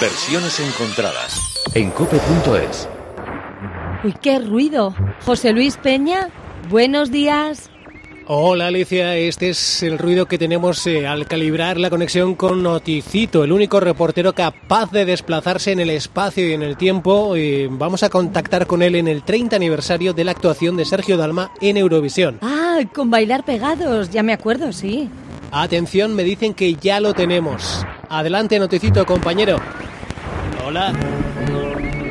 Versiones encontradas en cope.es. Uy, qué ruido. José Luis Peña, buenos días. Hola Alicia, este es el ruido que tenemos eh, al calibrar la conexión con Noticito, el único reportero capaz de desplazarse en el espacio y en el tiempo. Eh, vamos a contactar con él en el 30 aniversario de la actuación de Sergio Dalma en Eurovisión. Ah, con bailar pegados, ya me acuerdo, sí. Atención, me dicen que ya lo tenemos. Adelante, Noticito, compañero. Hola.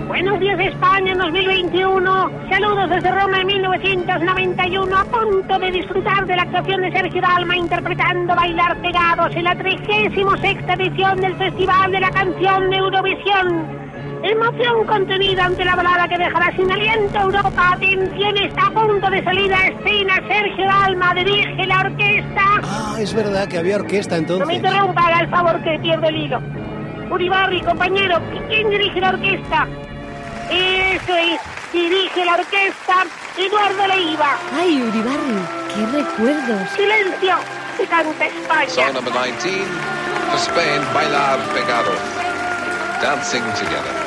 Buenos días España en 2021. Saludos desde Roma en 1991 a punto de disfrutar de la actuación de Sergio Dalma interpretando Bailar Pegados en la 36 edición del Festival de la Canción de Eurovisión. Emoción contenida ante la balada que dejará sin aliento a Europa. Atención, está a punto de salir a escena. Sergio Dalma dirige la orquesta. Ah, es verdad que había orquesta No me entonces. interrumpa, haga el favor que pierdo el hilo. Uribarri, compañero, ¿quién dirige la orquesta? Eso es, dirige la orquesta Eduardo Leiva. Ay, Uribarri, qué recuerdos. Silencio, se canta España. Song number 19 for Spain, Bailar Pegados. Dancing together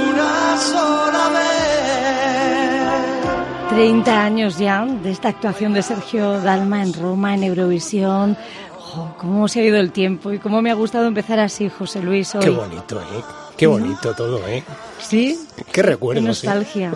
sola vez. 30 años ya de esta actuación de Sergio Dalma en Roma, en Eurovisión. Jo, cómo se ha ido el tiempo y cómo me ha gustado empezar así, José Luis, hoy. Qué bonito, ¿eh? Qué bonito todo, ¿eh? ¿Sí? Qué recuerdos, Qué nostalgia.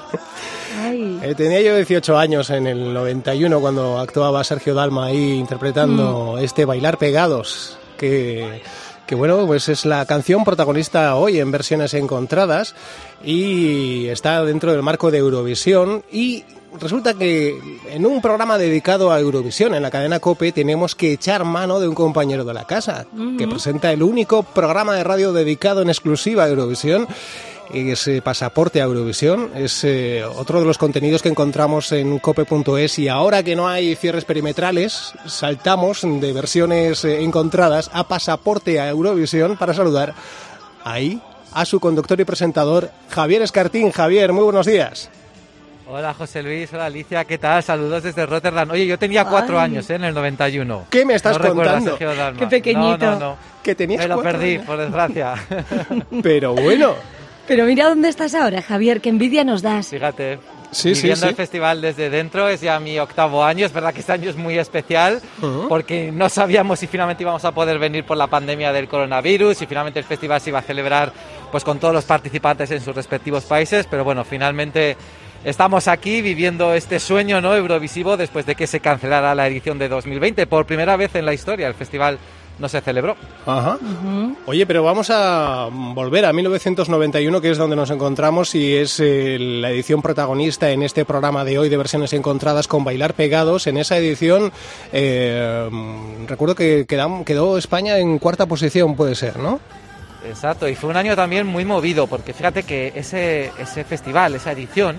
Ay. Eh, tenía yo 18 años en el 91 cuando actuaba Sergio Dalma ahí interpretando este Bailar Pegados, que, que bueno, pues es la canción protagonista hoy en versiones encontradas y está dentro del marco de Eurovisión y resulta que en un programa dedicado a Eurovisión en la cadena Cope tenemos que echar mano de un compañero de la casa que presenta el único programa de radio dedicado en exclusiva a Eurovisión es eh, Pasaporte a Eurovisión, es eh, otro de los contenidos que encontramos en cope.es y ahora que no hay cierres perimetrales, saltamos de versiones eh, encontradas a Pasaporte a Eurovisión para saludar ahí a su conductor y presentador Javier Escartín. Javier, muy buenos días. Hola José Luis, hola Alicia, ¿qué tal? Saludos desde Rotterdam. Oye, yo tenía cuatro Ay. años ¿eh? en el 91. ¿Qué me estás no contando? Qué pequeñito. No, no, no. Que tenías Me lo cuatro perdí, años. por desgracia. Pero bueno, Pero mira dónde estás ahora, Javier, qué envidia nos das. Fíjate. Sí, Viviendo sí. el festival desde dentro, es ya mi octavo año. Es verdad que este año es muy especial porque no sabíamos si finalmente íbamos a poder venir por la pandemia del coronavirus, si finalmente el festival se iba a celebrar pues con todos los participantes en sus respectivos países, pero bueno, finalmente estamos aquí viviendo este sueño no eurovisivo después de que se cancelara la edición de 2020. Por primera vez en la historia el festival no se celebró. Ajá. Oye, pero vamos a volver a 1991, que es donde nos encontramos y es eh, la edición protagonista en este programa de hoy de versiones encontradas con Bailar Pegados. En esa edición, eh, recuerdo que quedam- quedó España en cuarta posición, puede ser, ¿no? Exacto, y fue un año también muy movido, porque fíjate que ese, ese festival, esa edición,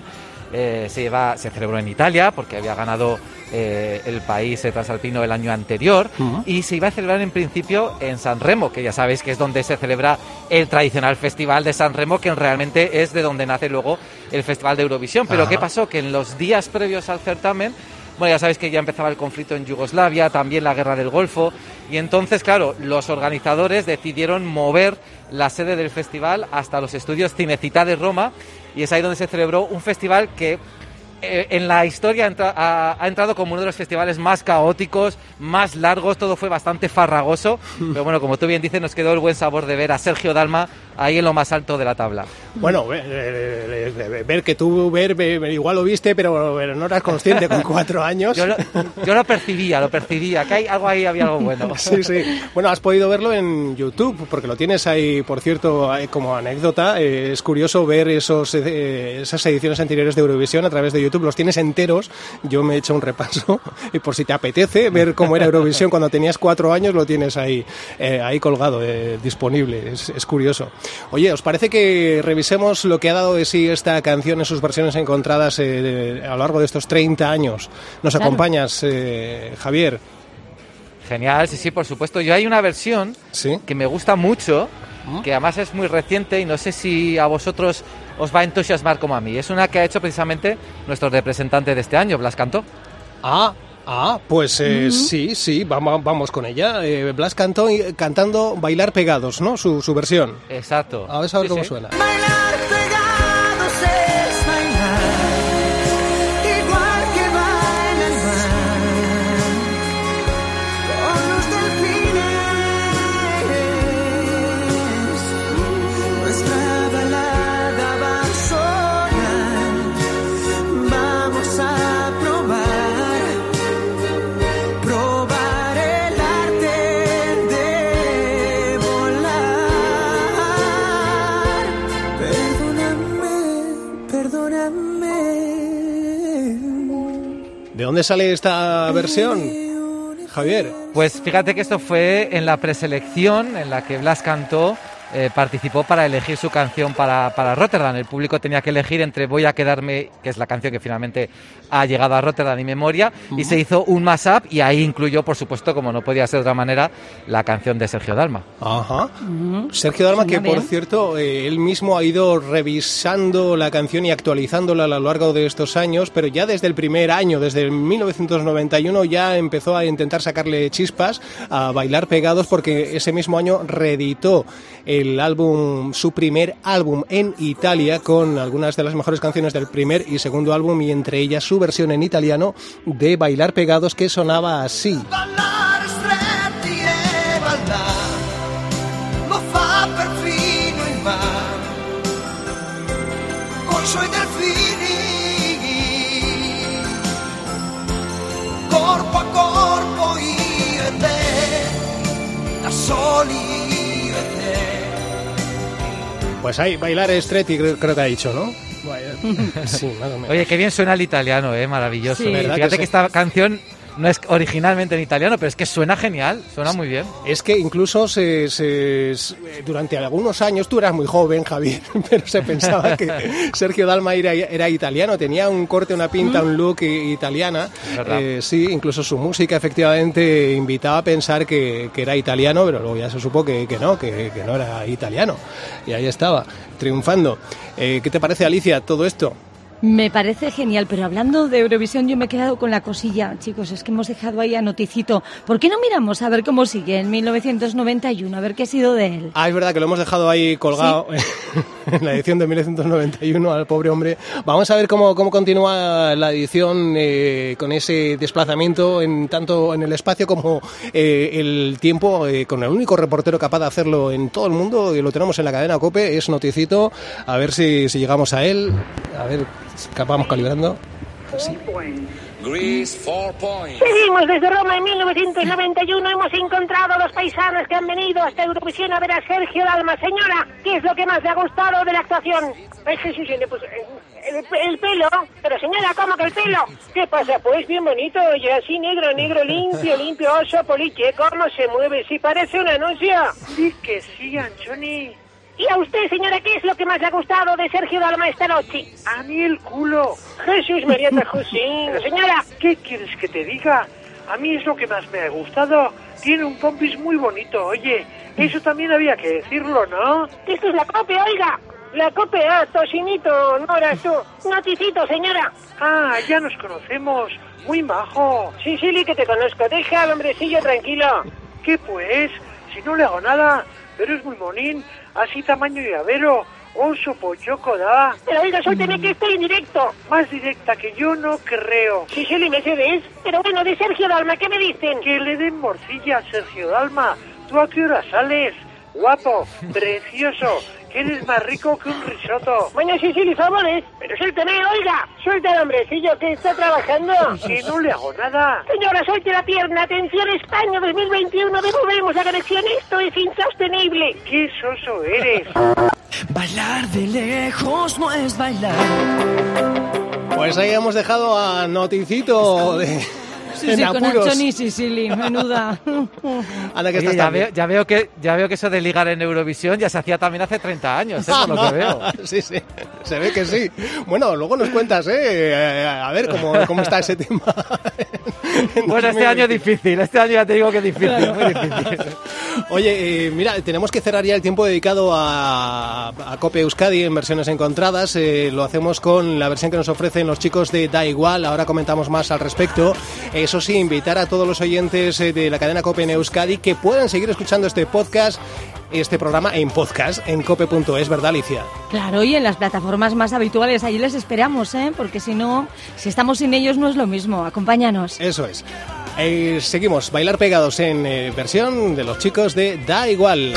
eh, se, lleva, se celebró en Italia, porque había ganado eh, el país transalpino el año anterior, y se iba a celebrar en principio en San Remo, que ya sabéis que es donde se celebra el tradicional festival de San Remo, que realmente es de donde nace luego el Festival de Eurovisión. Pero. ¿qué pasó? Que en los días previos al certamen, bueno, ya sabéis que ya empezaba el conflicto en Yugoslavia, también la guerra del Golfo, y entonces, claro, los organizadores decidieron mover la sede del festival hasta los estudios Cinecita de Roma, y es ahí donde se celebró un festival que eh, en la historia ha, entra- ha- ha entrado como uno de los festivales más caóticos, más largos, todo fue bastante farragoso, pero bueno, como tú bien dices, nos quedó el buen sabor de ver a Sergio Dalma ahí en lo más alto de la tabla. Bueno, ver, ver que tú ver, ver, igual lo viste, pero, no eras consciente con cuatro años. Yo lo, yo lo percibía, lo percibía, que hay algo ahí, había algo bueno. Sí, sí. Bueno, has podido verlo en YouTube, porque lo tienes ahí, por cierto, como anécdota. Eh, es curioso ver esos, eh, esas ediciones anteriores de Eurovisión a través de YouTube. Los tienes enteros. Yo me he hecho un repaso. Y por si te apetece ver cómo era Eurovisión cuando tenías cuatro años, lo tienes ahí, eh, ahí colgado, disponible. Es, es curioso. Oye, ¿os parece que revisemos lo que ha dado de sí esta canción en sus versiones encontradas eh, a lo largo de estos 30 años? ¿Nos Claro. acompañas, eh, Javier? Genial, sí, sí, por supuesto. Yo hay una versión Sí. que me gusta mucho, ¿Mm? que además es muy reciente y no sé si a vosotros os va a entusiasmar como a mí. Es una que ha hecho precisamente nuestro representante de este año, Blas Cantó. Ah, ah, pues eh, sí, sí, vamos, vamos con ella. Eh, Blas cantó, cantando Bailar Pegados, ¿no? Su, su versión. Exacto. A ver, a ver Sí, cómo sí. suena. Bailar dónde sale esta versión, Javier? Pues fíjate que esto fue en la preselección en la que Blas Cantó eh, participó para elegir su canción para, para Rotterdam. El público tenía que elegir entre Voy a quedarme, que es la canción que finalmente ha llegado a Rotterdam y memoria, y se hizo un mashup y ahí incluyó, por supuesto, como no podía ser de otra manera, la canción de Sergio Dalma. Ajá. Sergio Dalma, que por cierto, eh, él mismo ha ido revisando la canción y actualizándola a lo largo de estos años, pero ya desde el primer año, desde el 1991, ya empezó a intentar sacarle chispas a bailar pegados porque ese mismo año reeditó el álbum, su primer álbum en Italia con algunas de las mejores canciones del primer y segundo álbum y entre ellas su versión en italiano de Bailar pegados que sonaba así. Pues ahí, bailar estretti creo, creo que ha dicho, ¿no? Sí, más o menos. Oye, qué bien suena el italiano, ¿eh? Maravilloso. Sí. ¿Verdad Fíjate que que, sí? esta canción no es originalmente en italiano, pero es que suena genial, suena muy bien. Es que incluso se, se- se- durante algunos años, tú eras muy joven, Javier, pero se pensaba que Sergio Dalma era, era italiano, tenía un corte, una pinta, un look italiana. Eh, sí, incluso su música efectivamente invitaba a pensar que, que era italiano, pero luego ya se supo que, que no, que, que no era italiano. Y ahí estaba, triunfando. Eh, ¿Qué te parece, Alicia, todo esto? Me parece genial, pero hablando de Eurovisión yo me he quedado con la cosilla, chicos, es que hemos dejado ahí a Noticito. ¿Por qué no miramos a ver cómo sigue en 1991, a ver qué ha sido de él? Ah, es verdad que lo hemos dejado ahí colgado en la edición de 1991 al pobre hombre. Vamos a ver cómo, cómo continúa la edición eh, con ese desplazamiento en tanto en el espacio como eh, el tiempo, eh, con el único reportero capaz de hacerlo en todo el mundo, y lo tenemos en la cadena COPE, es Noticito. A ver si, si llegamos a él. A ver, vamos calibrando. Greece, four points. Seguimos desde Roma en 1991. Hemos encontrado a los paisanos que han venido hasta Eurovisión a ver a Sergio Dalma. Señora, ¿qué es lo que más le ha gustado de la actuación? Ay, Jesús, le puso- el, el pelo. Pero señora, ¿cómo que el pelo? ¿Qué pasa? Pues bien bonito, y así negro, negro, limpio, limpio, oso, poliche. ¿Cómo se mueve? Si parece un anuncio. Sí que sí, Anchoni. ¿Y a usted, señora, qué es lo que más le ha gustado de Sergio Dalma esta noche? A mí el culo. Jesús María Josín. Señora, ¿Qué quieres que te diga? A mí es lo que más me ha gustado. Tiene un pompis muy bonito, oye. Eso también había que decirlo, ¿no? esto es la copia, oiga. La copia, tocinito, no eras tú. Noticito, señora. Ah, ya nos conocemos. Muy majo. Sí, sí, que te conozco. Deja al hombrecillo tranquilo. ¿Qué pues? Si no le hago nada. Pero es muy monín. Así tamaño llavero. Oso pochoco da. Pero oiga, suélteme que estoy en directo. Más directa que yo no creo. Sí, sí, Mercedes. Pero bueno, de Sergio Dalma, ¿qué me dicen? Que le den morcilla a Sergio Dalma. ¿Tú a qué hora sales? Guapo, precioso, que eres más rico que un risotto. Bueno, sí, sí, favores. Pero suélteme, oiga. Suelta al hombrecillo que está trabajando. Que no le hago nada. Señora, suelte la pierna. Atención, España 2021. Devolvemos la conexión. Esto es insostenible. ¡Qué soso eres! Bailar de lejos no es bailar. Pues ahí hemos dejado a Noticito de Sí, en sí, con apuros. Anchoni Sicily, menuda. Anda, que Oye, estás ya, veo, ya, veo que, ya veo que eso de ligar en Eurovisión ya se hacía también hace 30 años, ¿eh? por lo que veo. sí, sí, se ve que sí. Bueno, luego nos cuentas, ¿eh? A ver cómo, cómo está ese tema. Bueno, este año es difícil, este año ya te digo que es difícil, muy difícil. Oye, eh, mira, tenemos que cerrar ya el tiempo dedicado a, a Cope Euskadi en versiones encontradas. Eh, lo hacemos con la versión que nos ofrecen los chicos de Da Igual. Ahora comentamos más al respecto. Eso sí, invitar a todos los oyentes eh, de la cadena Cope en Euskadi que puedan seguir escuchando este podcast, este programa en podcast en cope.es, ¿verdad, Alicia? Claro, y en las plataformas más habituales, allí les esperamos, ¿eh? Porque si no, si estamos sin ellos no es lo mismo. Acompáñanos. Eso es. Eh, seguimos, bailar pegados en eh, versión de los chicos de Da Igual.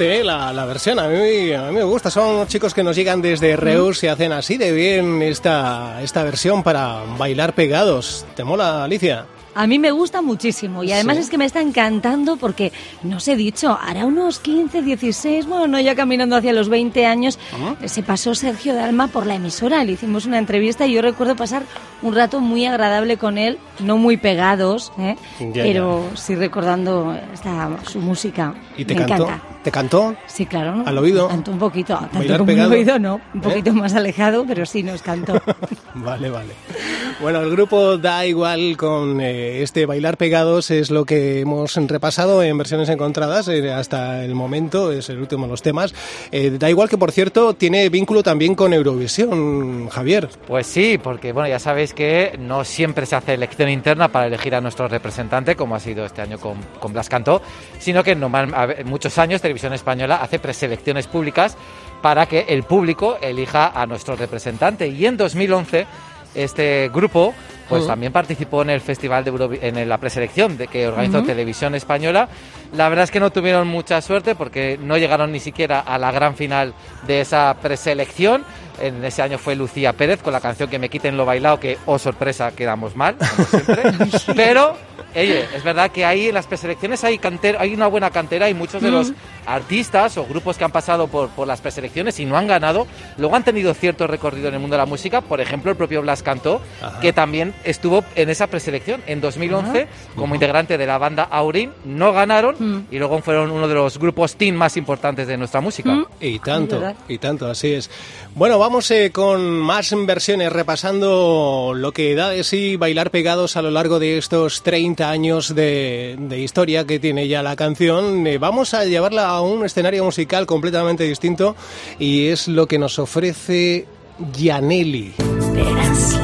¿Eh? la, la versión, a mí, a mí me gusta. Son chicos que nos llegan desde Reus y hacen así de bien esta, esta versión para bailar pegados. ¿Te mola, Alicia? A mí me gusta muchísimo y además Sí. es que me está encantando porque, no os he dicho, hará unos 15, 16, bueno, no ya caminando hacia los 20 años, Ah. se pasó Sergio Dalma por la emisora, le hicimos una entrevista y yo recuerdo pasar un rato muy agradable con él, no muy pegados, ¿eh? Ya, pero sí recordando esta, su música. ¿Y te me cantó? encanta. ¿Te cantó? Sí, claro. ¿Al oído? Tanto un poquito, tanto ¿Bailar como pegado? un oído no, un ¿Eh? poquito más alejado, pero sí nos cantó. Vale, vale. Bueno, el grupo da igual con eh, este bailar pegados es lo que hemos repasado en versiones encontradas eh, hasta el momento, es el último de los temas. Eh, da igual que, por cierto, tiene vínculo también con Eurovisión, Javier. Pues sí, porque bueno, ya sabéis que no siempre se hace elección interna para elegir a nuestro representante, como ha sido este año con, con Blas Cantó, sino que normal, a ver, muchos años Televisión Española hace preselecciones públicas para que el público elija a nuestro representante. Y en 2011 este grupo pues también participó en el festival de Eurovi- en la preselección de que organizó Ujú. Televisión Española. La verdad es que no tuvieron mucha suerte porque no llegaron ni siquiera a la gran final de esa preselección. En ese año fue Lucía Pérez con la canción que me quiten lo bailado, que, oh sorpresa, quedamos mal, como siempre. Pero, oye, es verdad que ahí en las preselecciones hay, canter, hay una buena cantera y muchos de los artistas o grupos que han pasado por, por las preselecciones y no han ganado, luego han tenido cierto recorrido en el mundo de la música. Por ejemplo, el propio Blas Cantó, Ajá. que también estuvo en esa preselección en 2011 como integrante de la banda Aurin. No ganaron Mm. y luego fueron uno de los grupos teen más importantes de nuestra música. Mm. Y tanto, y tanto, así es. Bueno, vamos eh, con más versiones, repasando lo que da de sí bailar pegados a lo largo de estos 30 años de, de historia que tiene ya la canción. Eh, vamos a llevarla a un escenario musical completamente distinto y es lo que nos ofrece Gianelli. Verás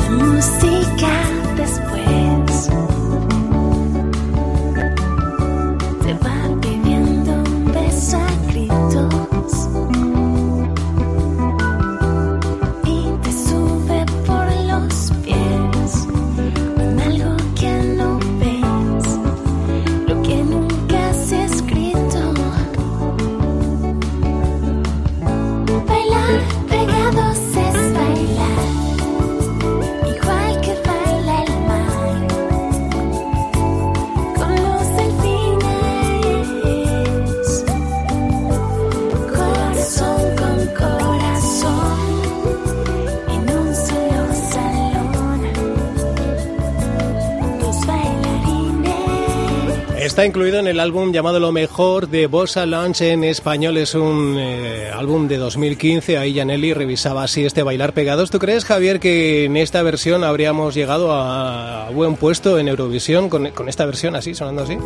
incluido en el álbum llamado Lo Mejor de Bossa Lunch en español. Es un eh, álbum de 2015. Ahí Janelli revisaba así este Bailar Pegados. ¿Tú crees, Javier, que en esta versión habríamos llegado a buen puesto en Eurovisión con, con esta versión así, sonando así?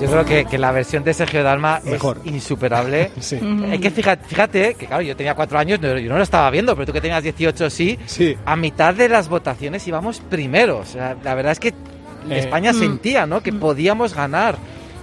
Yo creo que, que la versión de Sergio Dalma Mejor. es insuperable. Sí. Es que fíjate, fíjate que, claro, yo tenía cuatro años, no- yo no lo estaba viendo, pero tú que tenías 18 sí. Sí. A mitad de las votaciones íbamos primeros. O sea, la verdad es que Eh, España Mm. sentía, ¿no? Que podíamos ganar.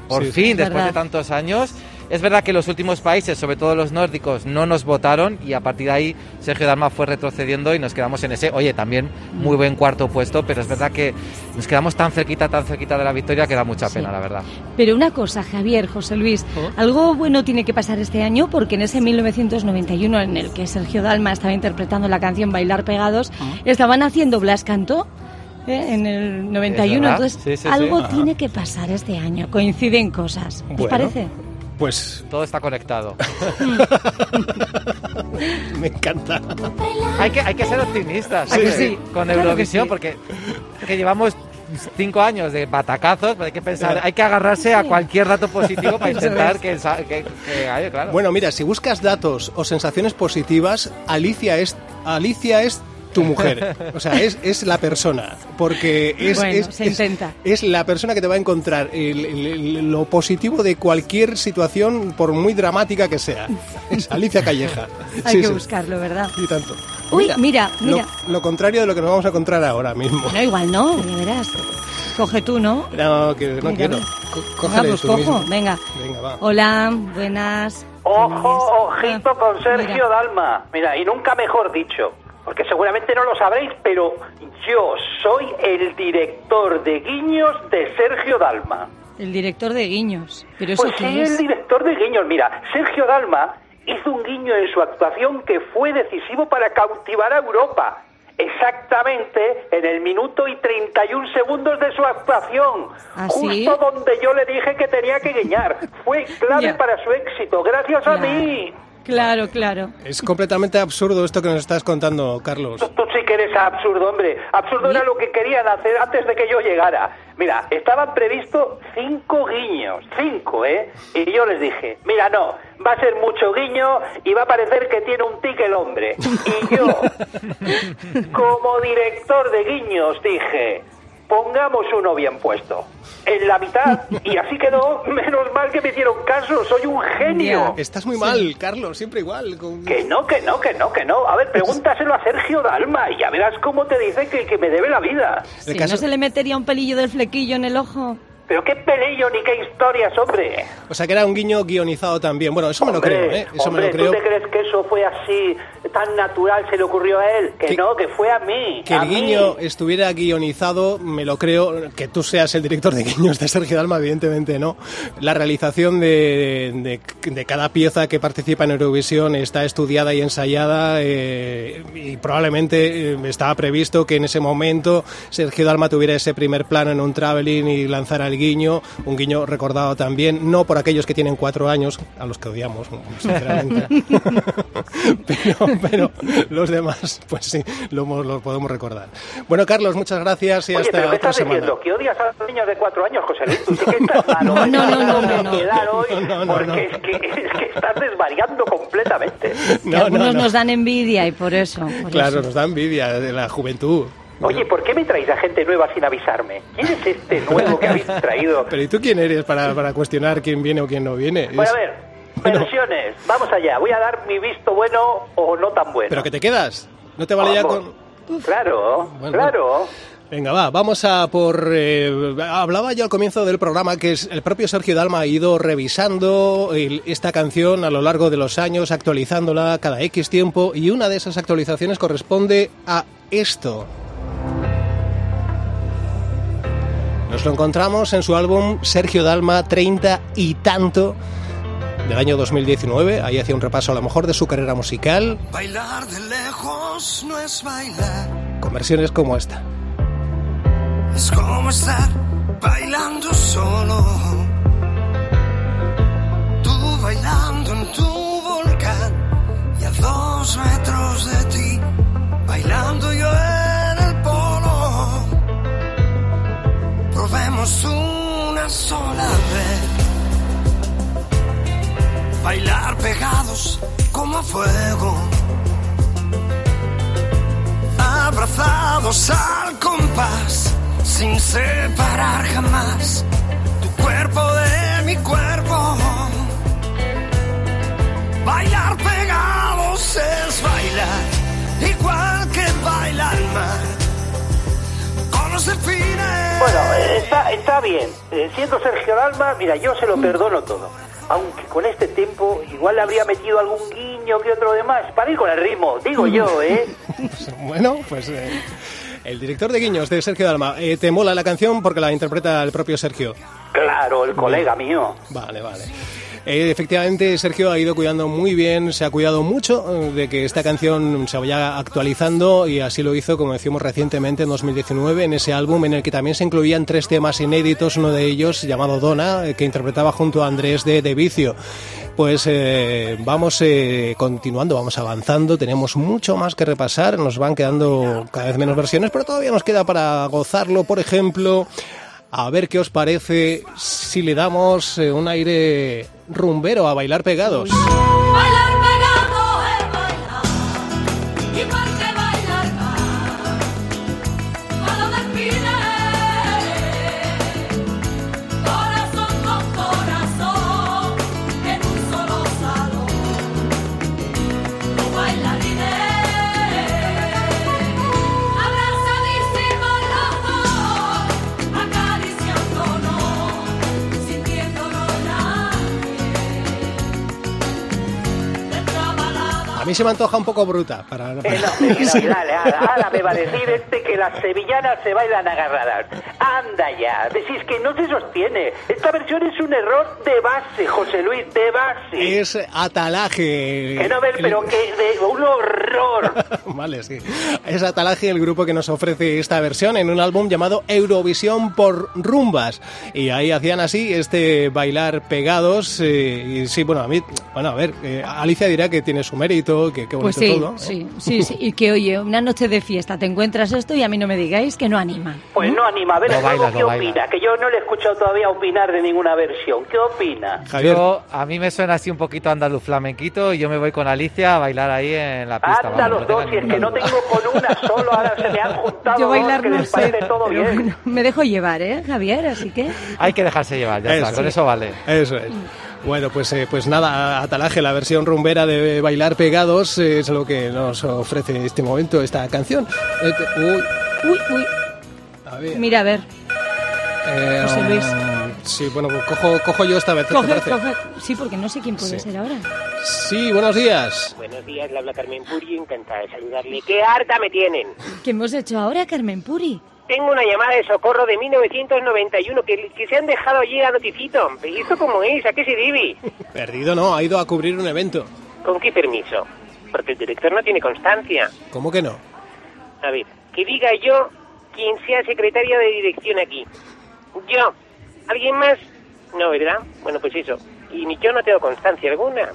Por Sí. fin, Es después de tantos años. Es verdad que los últimos países, sobre todo los nórdicos, no nos votaron y a partir de ahí Sergio Dalma fue retrocediendo y nos quedamos en ese, oye, también muy buen cuarto puesto, pero es verdad que nos quedamos tan cerquita, tan cerquita de la victoria que da mucha Sí. pena, la verdad. Pero una cosa, Javier, José Luis, algo bueno tiene que pasar este año porque en ese 1991 en el que Sergio Dalma estaba interpretando la canción Bailar Pegados, estaban haciendo Blas Cantó ¿eh? en el 91. verdad. Entonces, Sí, sí, sí. algo Ajá. tiene que pasar este año. Coinciden cosas. ¿Os Bueno. parece? Pues Todo está conectado. me encanta. hay, que, hay que ser optimistas ¿A que ¿eh? sí? con Claro Eurovisión sí. porque que llevamos cinco años de batacazos, pero hay que pensar, hay que agarrarse a cualquier dato positivo para intentar que, que, que haya, claro. Bueno, mira, si buscas datos o sensaciones positivas, Alicia es, Alicia es tu mujer. O sea, es, es la persona. Porque es, Bueno, es- se es- intenta. es la persona que te va a encontrar el- el- el- lo positivo de cualquier situación, por muy dramática que sea. Es Alicia Calleja. Hay Sí, que sí. buscarlo, ¿verdad? Y tanto. Uy, mira, lo- mira. Lo, contrario de lo que nos vamos a encontrar ahora mismo. No, igual no, ya verás. Coge tú, ¿no? No, que no Mira, quiero. Venga, pues tú cojo, mismo. venga. Venga, va. Hola, buenas. Ojo, ojito Ah, con Sergio mira. Dalma. Mira, y nunca mejor dicho, porque seguramente no lo sabréis, pero yo soy el director de guiños de Sergio Dalma. El director de Guiños. ¿Pero eso Pues qué sí, es? el director de guiños. Mira, Sergio Dalma hizo un guiño en su actuación que fue decisivo para cautivar a Europa. Exactamente en el minuto y 31 segundos de su actuación. ¿Ah, sí? justo donde yo le dije que tenía que guiñar. Fue clave para su éxito, gracias a mí. Claro, claro. Es completamente absurdo esto que nos estás contando, Carlos. Tú, tú sí que eres absurdo, hombre. Absurdo era lo que querían hacer antes de que yo llegara. Mira, estaban previstos cinco guiños. Cinco, ¿eh? Y yo les dije, mira, no, va a ser mucho guiño y va a parecer que tiene un tic el hombre. Y yo, como director de guiños, dije, pongamos uno bien puesto. En la mitad, y así quedó, menos mal que me hicieron caso, soy un genio. Estás muy mal, Carlos, siempre igual. con- Que no, que no, que no, que no. A ver, pregúntaselo a Sergio Dalma y ya verás cómo te dice que, que me debe la vida. Sí, caso- ¿No se le metería un pelillo del flequillo en el ojo? Pero qué pelillo ni qué historias, hombre. O sea que era un guiño guionizado también. Bueno, eso me lo Hombre, creo, ¿eh? Eso hombre, me lo creo. ¿tú te crees que eso fue así, tan natural, se le ocurrió a él? Que Que- no, que fue a mí. Que a el mí. guiño estuviera guionizado, me lo creo. Que tú seas el director de guiños de Sergio Dalma, evidentemente no. La realización de, de- de cada pieza que participa en Eurovisión está estudiada y ensayada eh, y probablemente eh, estaba previsto que en ese momento Sergio Dalma tuviera ese primer plano en un traveling y lanzara el guiño, un guiño recordado también, no por aquellos que tienen cuatro años, a los que odiamos, sinceramente, pero, pero los demás, pues sí, lo, hemos- lo podemos recordar. Bueno, Carlos, muchas gracias y Oye, hasta pero ¿qué otra estás semana. diciendo? ¿Que odias a los niños de cuatro años, José Luis? Tú sí que estás malo. No, ¿eh? no, no, no, no, no. hoy No, no, no, porque no. Es, que, es que estás desvariando completamente. Algunos no. nos dan envidia y por eso. por Claro, eso. nos da envidia de la juventud. Oye, ¿por qué me traéis a gente nueva sin avisarme? ¿Quién es este nuevo que habéis traído? Pero ¿y tú quién eres para, para cuestionar quién viene o quién no viene? Bueno, Es- a ver, Bueno. versiones. Vamos allá. Voy a dar mi visto bueno o no tan bueno. ¿Pero que te quedas? ¿No te vale ya Vamos. con...? Claro, Bueno, claro. Venga, va, vamos a por... eh, hablaba yo al comienzo del programa que es, el propio Sergio Dalma ha ido revisando el- esta canción a lo largo de los años, actualizándola cada X tiempo, y una de esas actualizaciones corresponde a esto. Nos lo encontramos en su álbum Sergio Dalma 30 y tanto del año 2019. Ahí hacía un repaso a lo mejor de su carrera musical, Bailar de lejos no es bailar, con versiones como esta. es como estar bailando solo. Tú bailando en tu volcán y a dos metros de ti, bailando yo Probemos una sola vez. Bailar pegados como a fuego. Abrazados al compás, sin separar jamás tu cuerpo de mi cuerpo. Bailar pegados es bailar, está, está bien. Eh, siendo Sergio Dalma, mira, yo se lo perdono todo. Aunque con este tiempo igual le habría metido algún guiño que otro de más para ir con el ritmo, digo yo, ¿eh? Bueno, pues eh, el director de guiños de Sergio Dalma. Eh, ¿Te mola la canción porque la interpreta el propio Sergio? Claro, el colega mío. Vale, vale. Eh, efectivamente, Sergio ha ido cuidando muy bien, se ha cuidado mucho eh, de que esta canción se vaya actualizando y así lo hizo, como decimos recientemente, en 2019, en ese álbum en el que también se incluían tres temas inéditos, uno de ellos llamado Donna, eh, que interpretaba junto a Andrés de, de Vicio. Pues eh, vamos eh, continuando, vamos avanzando, tenemos mucho más que repasar, nos van quedando cada vez menos versiones, pero todavía nos queda para gozarlo, por ejemplo, a ver qué os parece si le damos eh, un aire rumbero a bailar pegados. Mí se me antoja un poco bruta para... Eh, no, mira, dale, ahora, ahora me va a decir este que las sevillanas se bailan agarradas. Anda ya, decís que no se sostiene. Esta versión es un error de base, José Luis, de base. Es Atalaje. Que no ven, pero que de un horror. vale, sí. Es Atalaje el grupo que nos ofrece esta versión en un álbum llamado Eurovisión por Rumbas. Y ahí hacían así este bailar pegados. eh, y sí, bueno, a mí, bueno, a ver, eh, Alicia dirá que tiene su mérito, que qué bonito Pues sí, todo. ¿eh? sí, sí, sí. Y que oye, una noche de fiesta te encuentras esto y a mí no me digáis que no anima. Pues no anima. A ver, ¿qué opina? Que yo no le he escuchado todavía opinar de ninguna versión. ¿Qué opina? Javier. Yo, a mí me suena así un poquito andaluz flamenquito y yo me voy con Alicia a bailar ahí en la pista. Anda vamos, los no dos, si es que no tengo con una solo, ahora se me han juntado Yo dos bailar que no les sé, parece todo bien. bueno, me dejo llevar, ¿eh, Javier? Así que... Hay que dejarse llevar, ya está, Eso. con eso vale. Eso es. Bueno, pues, eh, pues nada, Atalaje, la versión rumbera de Bailar Pegados eh, es lo que nos ofrece en este momento esta canción. Eh, uy, Uy, uy, a ver. mira, a ver. eh, José Luis. Sí, bueno, pues cojo, cojo yo esta vez. ¿te Coge, parece? coge. Sí, porque no sé quién puede Sí. ser ahora. Sí, buenos días. Buenos días, le habla Carmen Puri, encantada de saludarle. ¡Qué harta me tienen! ¿Qué hemos hecho ahora, Carmen Puri? Tengo una llamada de socorro de 1991 que, que se han dejado allí a noticito. ¿Y esto cómo es? ¿A qué se debe? Perdido no, ha ido a cubrir un evento. ¿Con qué permiso? Porque el director no tiene constancia. ¿Cómo que no? A ver, que diga yo quien sea secretario de dirección aquí. Yo. ¿Alguien más? No, ¿verdad? Bueno, pues eso. Y ni yo no tengo constancia alguna.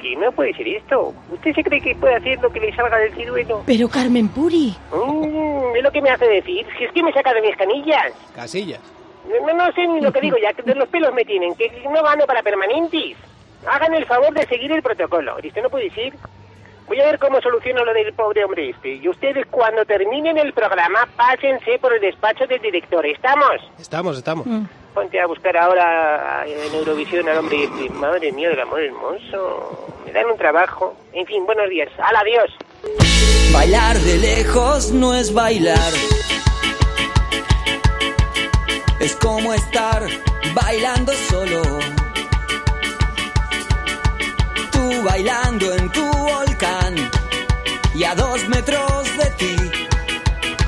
Que no puede ser esto. ¿Usted se cree que puede hacer lo que le salga del ciruelo? Pero Carmen Puri. Mm, es lo que me hace decir. Si es que me saca de mis canillas. Casillas. No, no sé ni lo que digo ya, que los pelos me tienen, que no gano para permanentes. Hagan el favor de seguir el protocolo. ¿Esto no puede ser? Voy a ver cómo soluciono lo del pobre hombre este. Y ustedes cuando terminen el programa, pásense por el despacho del director. ¿Estamos? Estamos, estamos. Mm. Ponte a buscar ahora en Eurovisión al hombre este. Madre mía del amor hermoso. Me dan un trabajo. En fin, buenos días. ¡Hala, adiós! Bailar de lejos no es bailar. Es como estar bailando solo. Tú bailando en tu volcán y a dos metros de ti,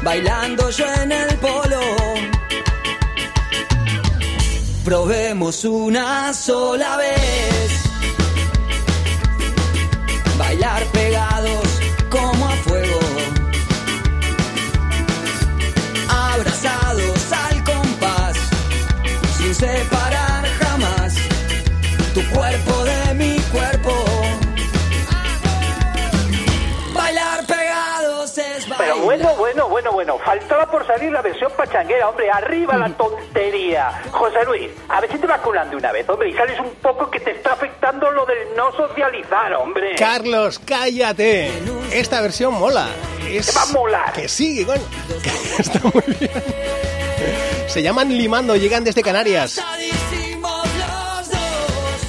bailando yo en el polo. Probemos una sola vez. Faltaba por salir la versión pachanguera, hombre. Arriba la tontería. José Luis, a ver si te vacunan de una vez, hombre. Y sales un poco que te está afectando lo del no socializar, hombre. Carlos, cállate. Esta versión mola. Es... Te va a molar. Que sí, que Está muy bien. Se llaman Limando, llegan desde Canarias.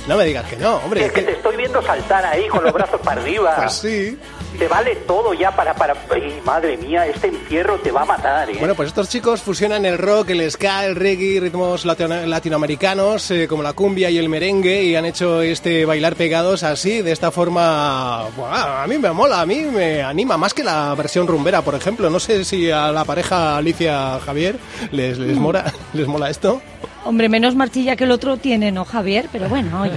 No me digas que no, hombre. Que, que te estoy viendo saltar ahí con los brazos para arriba. Pues sí. Te vale todo ya para... para... Ay, madre mía, este encierro te va a matar, ¿eh? Bueno, pues estos chicos fusionan el rock, el ska, el reggae, ritmos latino- latinoamericanos eh, como la cumbia y el merengue y han hecho este bailar pegados así, de esta forma. Buah, a mí me mola, a mí me anima más que la versión rumbera, por ejemplo. No sé si a la pareja Alicia Javier les, les, mola, les mola esto. Hombre, menos marchilla que el otro tiene, ¿no, Javier? Pero bueno, oye.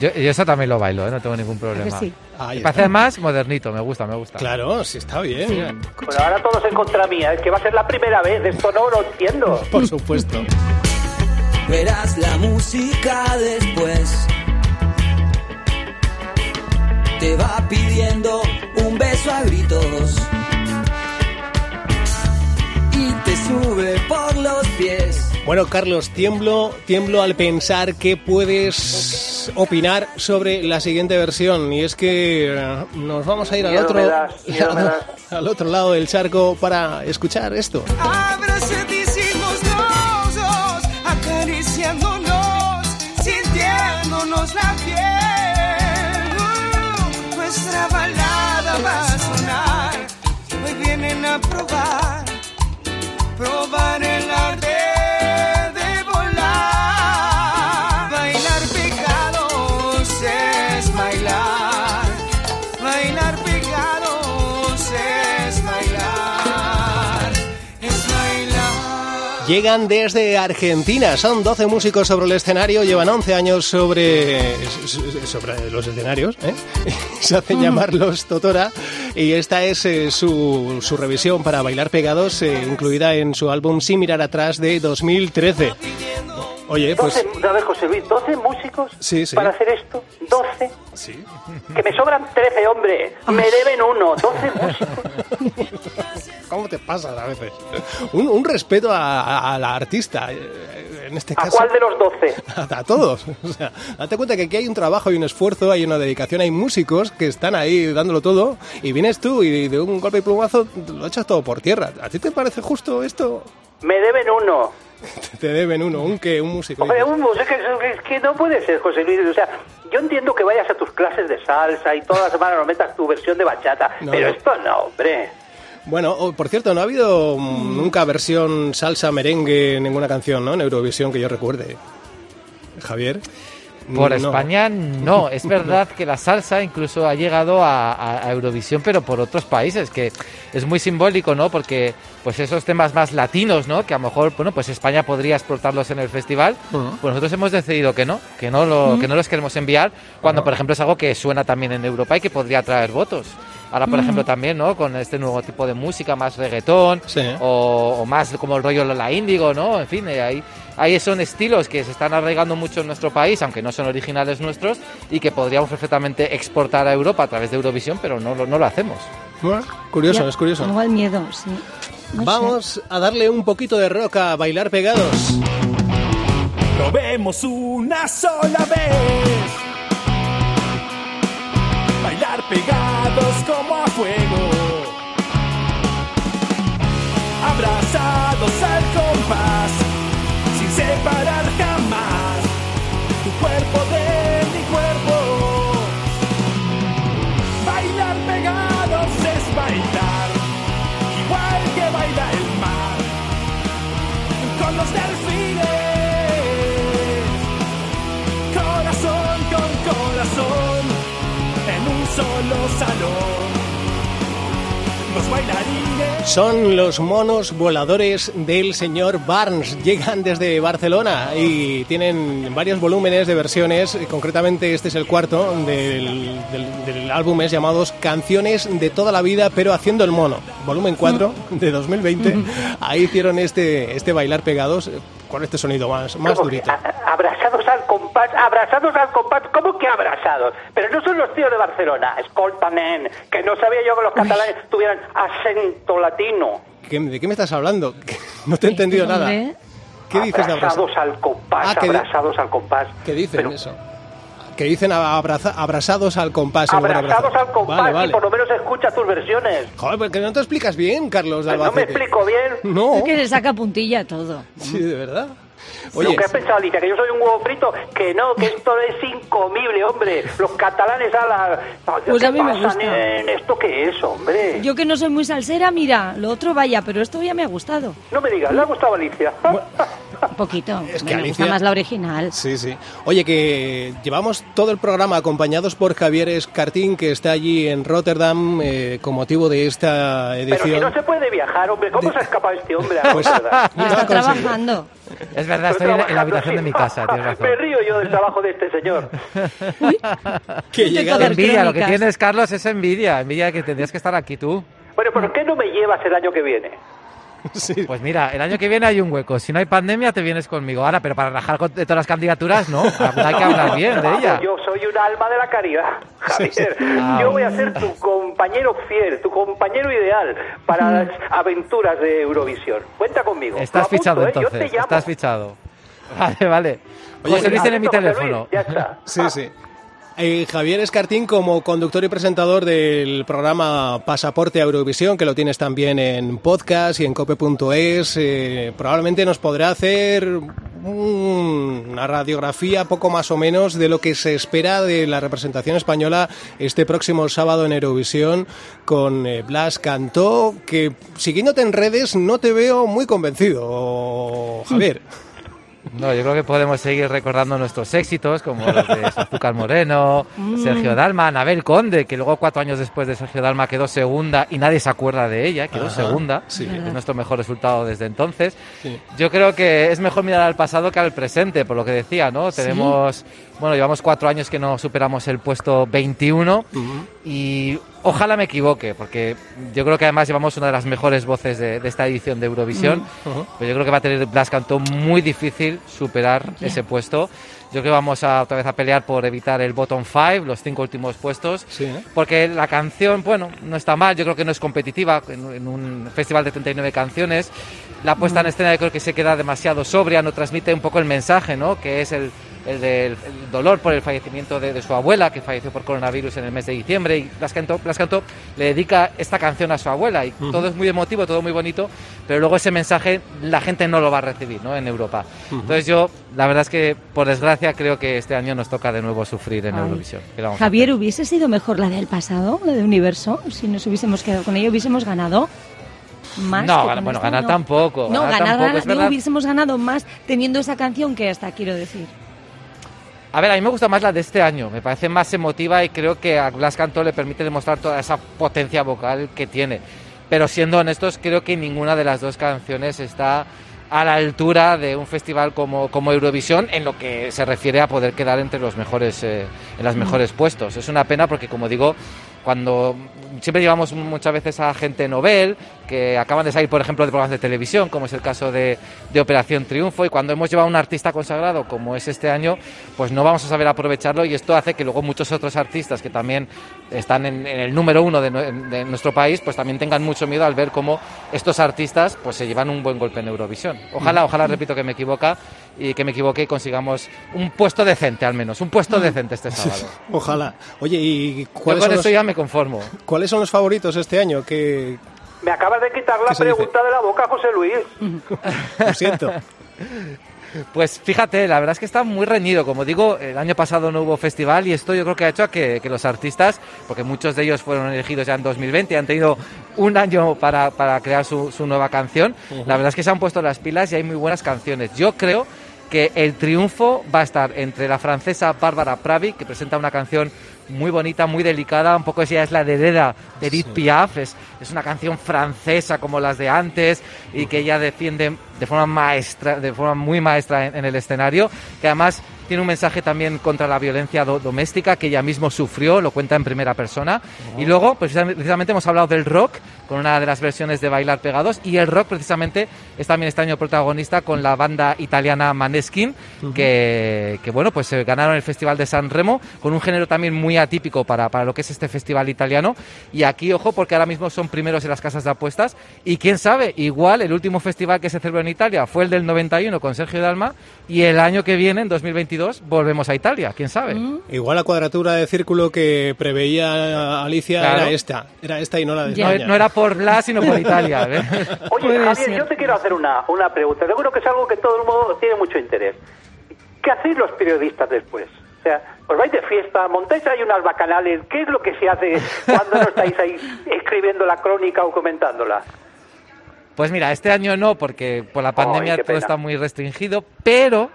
Yo, yo eso también lo bailo, ¿eh? no tengo ningún problema. sí? Me parece está. más modernito, me gusta, me gusta. Claro, sí está bien. Bueno, ahora todos en contra mía. Es que va a ser la primera vez. Esto no lo entiendo. Por supuesto. Verás la música después. Te va pidiendo un beso a gritos. Y te sube por los pies. Bueno, Carlos, tiemblo, tiemblo al pensar que puedes opinar sobre la siguiente versión. Y es que eh, nos vamos a ir al otro, das, al otro lado del charco para escuchar esto. Abrazadísimos los dos, acariciándonos, sintiéndonos la piel. Uh, nuestra balada va a sonar, hoy vienen a probar, probar el Llegan desde Argentina, son 12 músicos sobre el escenario, llevan 11 años sobre, sobre los escenarios, ¿eh? se hacen llamar los Totora y esta es eh, su, su revisión para bailar pegados, eh, incluida en su álbum Sin mirar atrás de 2013. Oye, pues 12, a ver, José Luis, 12 músicos Sí, sí. para hacer esto. 12. Sí. Que me sobran 13, hombre. Me deben uno. 12 músicos. ¿Cómo te pasas a veces? Un, un respeto a, a- a la artista, eh, en este ¿A caso. cuál de los 12? A, a todos. O sea, date cuenta que aquí hay un trabajo y un esfuerzo, hay una dedicación, hay músicos que están ahí dándolo todo y vienes tú y de un golpe y plumazo lo echas todo por tierra. ¿A ti te parece justo esto? Me deben uno. Te deben uno, un que un músico. Hombre, un músico, es que, no puede ser, José Luis. O sea, yo entiendo que vayas a tus clases de salsa y todas las semanas nos metas tu versión de bachata, No, pero no. esto no, hombre. Bueno, oh, por cierto, no ha habido mm, nunca versión salsa merengue en ninguna canción, ¿no? En Eurovisión que yo recuerde. Javier. Por No. España no, es verdad que la salsa incluso ha llegado a, a- a Eurovisión, pero por otros países, que es muy simbólico, ¿no? Porque pues esos temas más latinos, ¿no? Que a lo mejor, bueno, pues España podría exportarlos en el festival, pues nosotros hemos decidido que no, que no, lo, que no los queremos enviar, cuando por ejemplo es algo que suena también en Europa y que podría traer votos. Ahora, por ejemplo, también, ¿no? Con este nuevo tipo de música, más reggaetón, Sí. o, o más como el rollo la índigo, ¿no? En fin, eh, ahí, ahí son estilos que se están arraigando mucho en nuestro país, aunque no son originales nuestros, y que podríamos perfectamente exportar a Europa a través de Eurovisión, pero no, lo- no lo hacemos. Bueno, curioso, Ya, es curioso. Tengo el miedo, sí. No sé. Vamos a darle un poquito de rock a bailar pegados. Probemos una sola vez. Bailar pegados de mi cuerpo. Bailar pegados es bailar, igual que baila el mar con los delfines. Corazón con corazón, en un solo salón. Son los monos voladores del señor Barnes. Llegan desde Barcelona y tienen varios volúmenes de versiones. Concretamente, este es el cuarto del, del, del álbum, es llamados Canciones de toda la vida, pero haciendo el mono. Volumen 4 de 2020. Ahí hicieron este, este bailar pegados. Con este sonido más, más ¿Cómo durito. que a- a- abrazados al compás, abrazados al compás, ¿cómo que abrazados? Pero no son los tíos de Barcelona, escoltamen, que no sabía yo que los catalanes tuvieran acento latino. ¿Qué- ¿De qué me estás hablando? No te he entendido nada. ¿Qué dices de abrazados al compás, Ah, abrazados al compás. ¿Qué dicen Pero eso? Que dicen abraza- abrazados al compás. en Abrazados al compás Vale, y vale. por lo menos escucha tus versiones. Joder, porque no te explicas bien, Carlos de No me explico bien. No, Es que se saca puntilla a todo. sí, de verdad. Lo Oye, que has pensado, Alicia, que yo soy un huevo frito, que no, que esto es incomible, hombre. Los catalanes a la... Pues ¿Qué a mí me gusta. nen? ¿Esto qué es, hombre? Yo que no soy muy salsera, mira, lo otro vaya, pero esto ya me ha gustado. No me digas, ¿le ha gustado Alicia? Un poquito. Es que me Alicia- gusta más la original. Sí, sí. Oye, que llevamos todo el programa acompañados por Javier Escartín, que está allí en Rotterdam eh, con motivo de esta Pero edición. si no se puede viajar, hombre, ¿cómo se ha escapado este hombre? a Pues-? No Está trabajando. Es verdad, estoy en, en la habitación de mi casa, tienes razón. Me río yo del trabajo de este señor. Que llega- ver Envidia, lo que crónicas. tienes, Carlos, es envidia. Envidia que tendrías que estar aquí tú. Bueno, ¿por qué no me llevas el año que viene? Sí. Pues mira, el año que viene hay un hueco. Si no hay pandemia, te vienes conmigo. Ahora, pero para rajar con- de todas las candidaturas, no. Hay que hablar bien de ella. Yo soy un alma de la caridad, Javier. Ah. Yo voy a ser tu compañero fiel, tu compañero ideal para las aventuras de Eurovisión. Cuenta conmigo. Estás apunto, fichado ¿eh? Yo te entonces. llamo. Estás fichado. Vale, vale. Oye, José Luis tiene mi Luis, teléfono. ya está. Sí, sí. Eh, Javier Escartín como conductor y presentador del programa Pasaporte a Eurovisión, que lo tienes también en podcast y en cope.es, eh, probablemente nos podrá hacer un- una radiografía poco más o menos de lo que se espera de la representación española este próximo sábado en Eurovisión con eh, Blas Cantó, que siguiéndote en redes no te veo muy convencido, Javier. No, yo creo que podemos seguir recordando nuestros éxitos, como los de Azúcar Moreno, Sergio Dalma, Anabel Conde, que luego cuatro años después de Sergio Dalma quedó segunda y nadie se acuerda de ella, quedó Ajá, segunda. sí. Es nuestro mejor resultado desde entonces. Sí. Yo creo que es mejor mirar al pasado que al presente, por lo que decía, ¿no? Tenemos, bueno, llevamos cuatro años que no superamos el puesto 21 y ojalá me equivoque, porque yo creo que además llevamos una de las mejores voces de, de esta edición de Eurovisión. Pero yo creo que va a tener Blas Cantó muy difícil superar ese puesto. Yo creo que vamos a otra vez a pelear por evitar el bottom five, los cinco últimos puestos. Sí, ¿eh? Porque la canción, bueno, no está mal, yo creo que no es competitiva en, en un festival de 39 canciones. La puesta en escena yo creo que se queda demasiado sobria, no transmite un poco el mensaje, ¿no? Que es el, el del el dolor por el fallecimiento de, de su abuela, que falleció por coronavirus en el mes de diciembre. Y Blas Cantó, Blas Cantó le dedica esta canción a su abuela y todo es muy emotivo, todo muy bonito, pero luego ese mensaje la gente no lo va a recibir, ¿no? En Europa. Entonces yo, la verdad es que, por desgracia, creo que este año nos toca de nuevo sufrir en Ay. Eurovisión. ¿Qué le vamos a Javier, ¿hubiese sido mejor la del pasado, la de Universo? Si nos hubiésemos quedado con ella, hubiésemos ganado más. No, gana- bueno, ganar no. tampoco, No, ganar ganar, tampoco, ganar- es digo, verdad. hubiésemos ganado más teniendo esa canción que esta, quiero decir. A ver, a mí me gusta más la de este año, me parece más emotiva y creo que a Blas Cantó le permite demostrar toda esa potencia vocal que tiene. Pero siendo honestos, creo que ninguna de las dos canciones está a la altura de un festival como, como Eurovisión en lo que se refiere a poder quedar entre los mejores, eh, en los mejores puestos. Es una pena porque, como digo, cuando siempre llevamos muchas veces a gente novel que acaban de salir, por ejemplo, de programas de televisión, como es el caso de, Operación Triunfo, y cuando hemos llevado a un artista consagrado, como es este año, pues no vamos a saber aprovecharlo y esto hace que luego muchos otros artistas que también están en, el número uno de, de nuestro país, pues también tengan mucho miedo al ver cómo estos artistas pues se llevan un buen golpe en Eurovisión. Ojalá, ojalá, repito, que me equivoca y que me equivoque y consigamos un puesto decente al menos, un puesto decente este sábado. Ojalá. Oye, ¿y Yo cuáles con son, eso los, ya me conformo. cuáles son los favoritos este año? Que Me acabas de quitar la ¿Qué se dice? pregunta de la boca, José Luis. lo siento. Pues fíjate, la verdad es que está muy reñido. Como digo, el año pasado no hubo festival y esto yo creo que ha hecho a que, que los artistas, porque muchos de ellos fueron elegidos ya en 2020 y han tenido un año para, para crear su, su nueva canción, la verdad es que se han puesto las pilas y hay muy buenas canciones. Yo creo que el triunfo va a estar entre la francesa Bárbara Pravi, que presenta una canción muy bonita, muy delicada, un poco ella es la heredera de Edith Piaf, es, es una canción francesa como las de antes y que ella defiende de forma maestra, de forma muy maestra en, en el escenario, que además tiene un mensaje también contra la violencia do- doméstica que ella mismo sufrió, lo cuenta en primera persona. Y luego, pues, precisamente hemos hablado del rock, con una de las versiones de Bailar Pegados. Y el rock, precisamente, es también este año protagonista con la banda italiana Maneskin, que, que, bueno, pues eh, ganaron el Festival de San Remo con un género también muy atípico para, para lo que es este festival italiano. Y aquí, ojo, porque ahora mismo son primeros en las casas de apuestas. Y quién sabe, igual el último festival que se celebró en Italia fue el del 91 con Sergio Dalma. Y el año que viene, en 2022, volvemos a Italia, quién sabe. Igual la cuadratura de círculo que preveía Alicia Claro. era esta, era esta y no la de No, España. no era por la, sino por Italia. ¿eh? Oye, Puede Javier, ser. yo te quiero hacer una, una pregunta. Seguro que es algo que todo el mundo tiene mucho interés. ¿Qué hacéis los periodistas después? O sea, os vais de fiesta, montáis ahí unas bacanales. ¿Qué es lo que se hace cuando no estáis ahí escribiendo la crónica o comentándola? Pues mira, este año no, porque por la pandemia qué todo está muy restringido, pero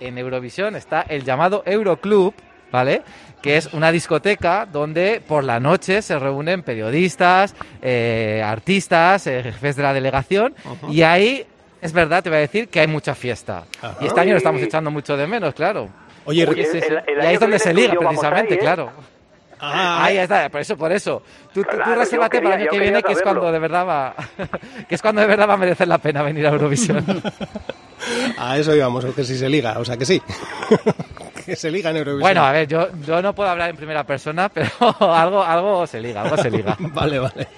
en Eurovisión está el llamado Euroclub, ¿vale? Que es una discoteca donde por la noche se reúnen periodistas, eh, artistas, eh, jefes de la delegación, y ahí es verdad, te voy a decir que hay mucha fiesta. Y este año lo estamos echando mucho de menos, claro. Oye, Oye, Sí, sí. el- el y ahí es donde se liga, precisamente, ahí, ¿eh? claro. Ah, Ahí está, por eso, por eso. Tú, tú- tú resérvate para el año que viene, que es cuando de verdad va, que es cuando de verdad va a merecer la pena venir a Eurovisión. a eso íbamos, que si se liga, o sea que sí. que se liga en Eurovisión. Bueno, a ver, yo, yo no puedo hablar en primera persona, pero algo, algo se liga, algo se liga. Vale, vale.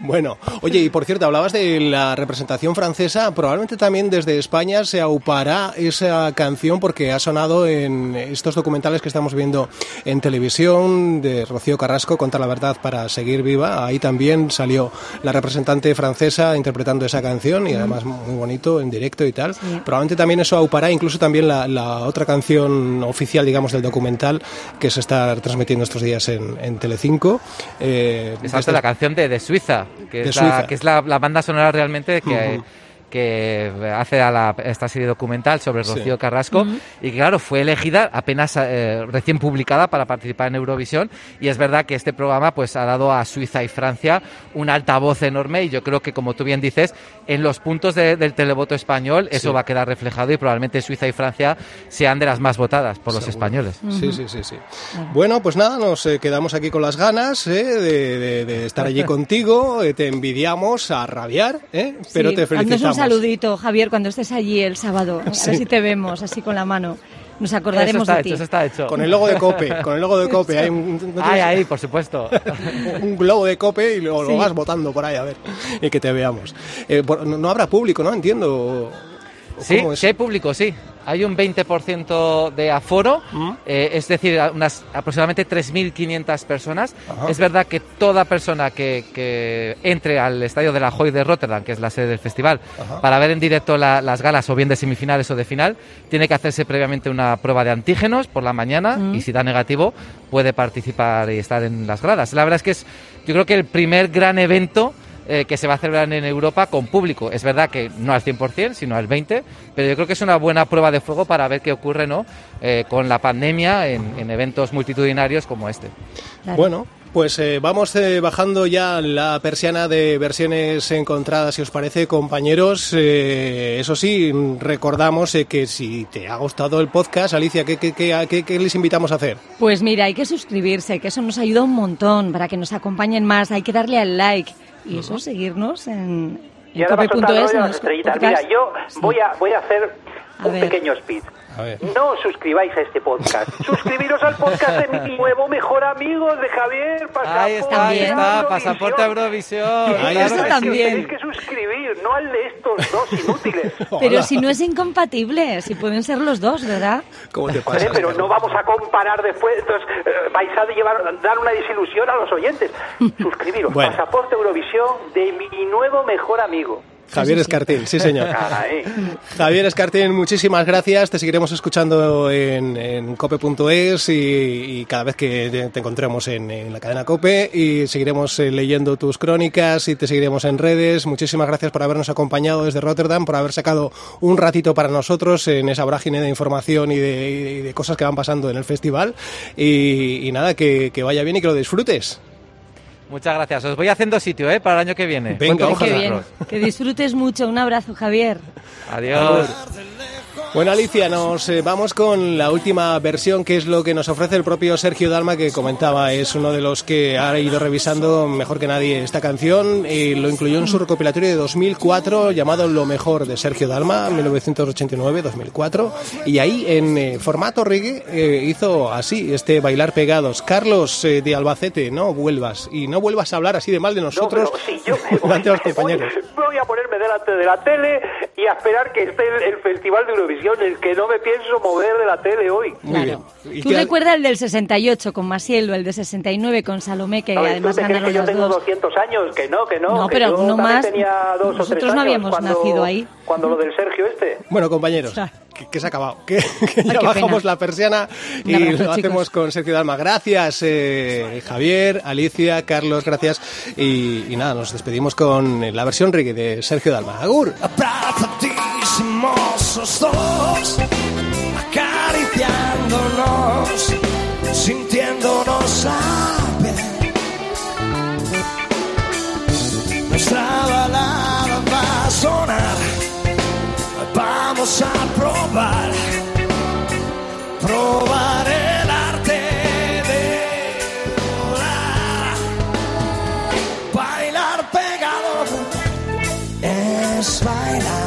Bueno, oye, y por cierto, hablabas de la representación francesa. Probablemente también desde España se aupará esa canción porque ha sonado en estos documentales que estamos viendo en televisión de Rocío Carrasco, Contra la Verdad para Seguir Viva. Ahí también salió la representante francesa interpretando esa canción y además muy bonito en directo y tal. Probablemente también eso aupará incluso también la, la otra canción oficial, digamos, del documental que se está transmitiendo estos días en, en Telecinco. Eh, Exacto, desde- la canción de, de Suiza, que De es, la, Suiza. que es la, la banda sonora realmente que, Ujú. Que hace a la- esta serie documental sobre Sí. Rocío Carrasco y que claro, fue elegida apenas eh, recién publicada para participar en Eurovisión y es verdad que este programa pues ha dado a Suiza y Francia un altavoz enorme y yo creo que como tú bien dices, en los puntos de- del televoto español eso Sí. va a quedar reflejado y probablemente Suiza y Francia sean de las más votadas por los Seguro. españoles. Sí, sí, sí, sí. Bueno, pues nada, nos eh, quedamos aquí con las ganas eh, de, de- de estar allí contigo. eh, te envidiamos a rabiar, eh, pero Sí, te felicitamos. Un saludito, Javier, cuando estés allí el sábado. A ver si te vemos así con la mano. Nos Eso acordaremos está de hecho, ti. eso está hecho. Con el logo de Cope, con el logo de Cope. Hay un, ¿no Ahí, por supuesto. un globo de Cope y luego Sí. lo vas votando por ahí a ver y que te veamos. Eh, por- no, no habrá público, ¿no? Entiendo. Sí, sí hay público, sí. Hay un 20% de aforo, ¿Mm? eh, es decir, unas aproximadamente 3.500 personas. Ajá. Es verdad que toda persona que, que entre al estadio de la Joy de Rotterdam, que es la sede del festival, Ajá. para ver en directo la- las galas o bien de semifinales o de final, tiene que hacerse previamente una prueba de antígenos por la mañana Mm. y si da negativo puede participar y estar en las gradas. La verdad es que es, yo creo que el primer gran evento eh, que se va a celebrar en Europa con público. Es verdad que no al 100%, sino al 20%, pero yo creo que es una buena prueba de fuego para ver qué ocurre ¿no? Eh, con la pandemia en, en eventos multitudinarios como este. Claro. Bueno, pues eh, vamos eh, bajando ya la persiana de versiones encontradas, si os parece, compañeros. Eh, eso sí, recordamos eh, que si te ha gustado el podcast, Alicia, ¿qué, qué, qué- qué- qué les invitamos a hacer? Pues mira, hay que suscribirse, que eso nos ayuda un montón para que nos acompañen más. Hay que darle al like y eso, seguirnos en, Y en cope.es. Mira, yo Sí. voy a, voy a hacer A un ver. pequeño speed. No os suscribáis a este podcast. Suscribiros al podcast de mi nuevo mejor amigo de Javier. Ahí está, ahí También. está, pasaporte a Eurovisión. Ahí Claro está. también. Tenéis que suscribir, no al de estos dos inútiles. Pero Hola. si no es incompatible, si pueden ser los dos, ¿verdad? ¿Cómo te pasa? pero no vamos a comparar después, entonces eh, vais a llevar, dar una desilusión a los oyentes. Suscribiros, Bueno. Pasaporte Eurovisión de mi nuevo mejor amigo. Javier Escartín, sí señor. Javier Escartín, muchísimas gracias. Te seguiremos escuchando en, en cope.es y, y cada vez que te, encontremos en, en la cadena Cope y seguiremos eh, leyendo tus crónicas y te seguiremos en redes. Muchísimas gracias por habernos acompañado desde Rotterdam, por haber sacado un ratito para nosotros en esa vorágine de información y de, y de cosas que van pasando en el festival. Y, y nada, que, que vaya bien y que lo disfrutes. Muchas gracias. Os voy haciendo sitio ¿eh? para el año que viene. Venga, ojalá. Bien. Que disfrutes mucho. Un abrazo, Javier. Adiós. Bueno, Alicia, nos eh, vamos con la última versión, que es lo que nos ofrece el propio Sergio Dalma, que comentaba, es uno de los que ha ido revisando mejor que nadie esta canción y lo incluyó en su recopilatorio de 2004 llamado Lo mejor de Sergio Dalma, 1989-2004, y ahí en eh, formato reggae eh, hizo así, este Bailar Pegados. Carlos eh, de Albacete, no vuelvas, y no vuelvas a hablar así de mal de nosotros No, si yo delante de los compañeros. Voy, voy a ponerme delante de la tele y a esperar que esté el, el Festival de Eurovisión, el que no me pienso mover de la tele hoy. Muy Claro. bien. ¿Y Tú recuerdas el del 68 con Masiel o el de 69 con Salomé, que ver, ¿tú además ganaron que yo los tengo dos. 200 años? Que no, que no. No, que pero yo no más. tenía dos o Nosotros tres no años habíamos cuando- nacido ahí. Cuando lo del Sergio este. Bueno, compañeros, Claro. Que, que se ha acabado. Que, que ya bajamos pena. la persiana y abrazo, lo hacemos chicos. con Sergio Dalma. Gracias, eh, Javier, Alicia, Carlos, gracias. Y, y nada, nos despedimos con la versión reggae de Sergio Dalma. Agur. Dos, acariciándonos, sintiéndonos a vamos a probar, probar el arte de volar, bailar pegado es bailar